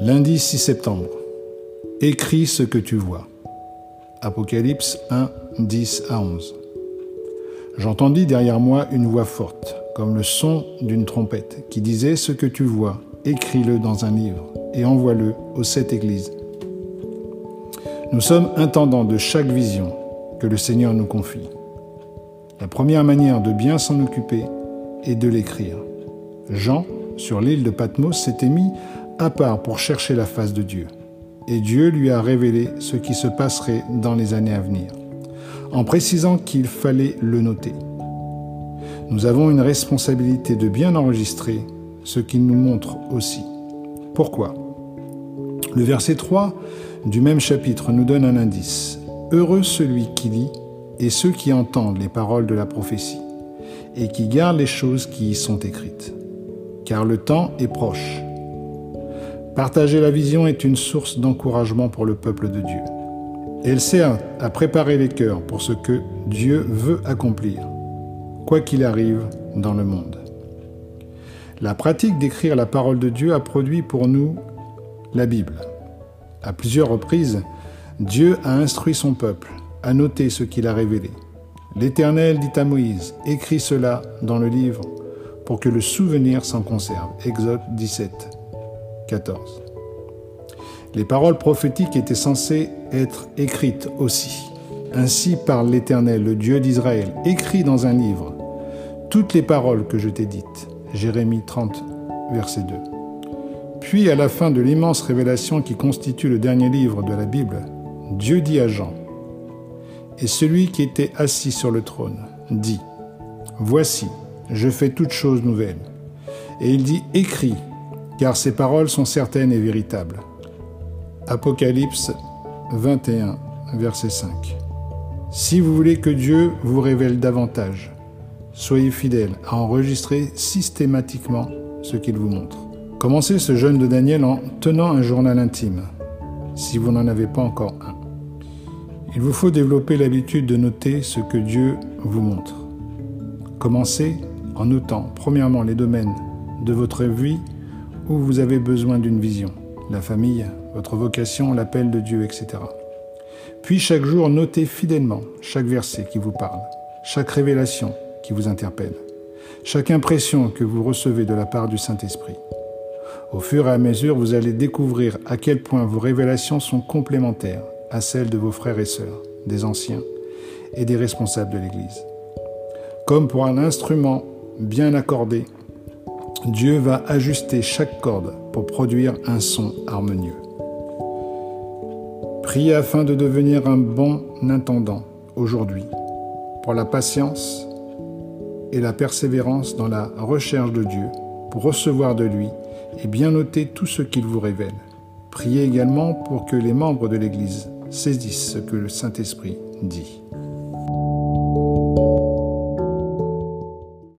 Lundi 6 septembre. Écris ce que tu vois. Apocalypse 1, 10 à 11. J'entendis derrière moi une voix forte, comme le son d'une trompette, qui disait Ce que tu vois, écris-le dans un livre et envoie-le aux sept églises. Nous sommes intendants de chaque vision que le Seigneur nous confie. La première manière de bien s'en occuper est de l'écrire. Jean, sur l'île de Patmos, s'était mis à part pour chercher la face de Dieu. Et Dieu lui a révélé ce qui se passerait dans les années à venir, en précisant qu'il fallait le noter. Nous avons une responsabilité de bien enregistrer ce qu'il nous montre aussi. Pourquoi? Le verset 3 du même chapitre nous donne un indice. Heureux celui qui lit et ceux qui entendent les paroles de la prophétie et qui gardent les choses qui y sont écrites. Car le temps est proche. Partager la vision est une source d'encouragement pour le peuple de Dieu. Elle sert à préparer les cœurs pour ce que Dieu veut accomplir, quoi qu'il arrive dans le monde. La pratique d'écrire la parole de Dieu a produit pour nous la Bible. À plusieurs reprises, Dieu a instruit son peuple à noter ce qu'il a révélé. L'Éternel dit à Moïse, écris cela dans le livre pour que le souvenir s'en conserve. Exode 17. 14. Les paroles prophétiques étaient censées être écrites aussi. Ainsi parle l'Éternel, le Dieu d'Israël, écrit dans un livre toutes les paroles que je t'ai dites. Jérémie 30, verset 2. Puis, à la fin de l'immense révélation qui constitue le dernier livre de la Bible, Dieu dit à Jean, Et celui qui était assis sur le trône dit, Voici, je fais toutes choses nouvelles. Et il dit, Écris, car ces paroles sont certaines et véritables. Apocalypse 21, verset 5. Si vous voulez que Dieu vous révèle davantage, soyez fidèles à enregistrer systématiquement ce qu'il vous montre. Commencez ce jeûne de Daniel en tenant un journal intime, si vous n'en avez pas encore un. Il vous faut développer l'habitude de noter ce que Dieu vous montre. Commencez en notant premièrement les domaines de votre vie vous avez besoin d'une vision, la famille, votre vocation, l'appel de Dieu, etc. Puis chaque jour, notez fidèlement chaque verset qui vous parle, chaque révélation qui vous interpelle, chaque impression que vous recevez de la part du Saint-Esprit. Au fur et à mesure, vous allez découvrir à quel point vos révélations sont complémentaires à celles de vos frères et sœurs, des anciens et des responsables de l'Église. Comme pour un instrument bien accordé, Dieu va ajuster chaque corde pour produire un son harmonieux. Priez afin de devenir un bon intendant aujourd'hui pour la patience et la persévérance dans la recherche de Dieu, pour recevoir de lui et bien noter tout ce qu'il vous révèle. Priez également pour que les membres de l'Église saisissent ce que le Saint-Esprit dit.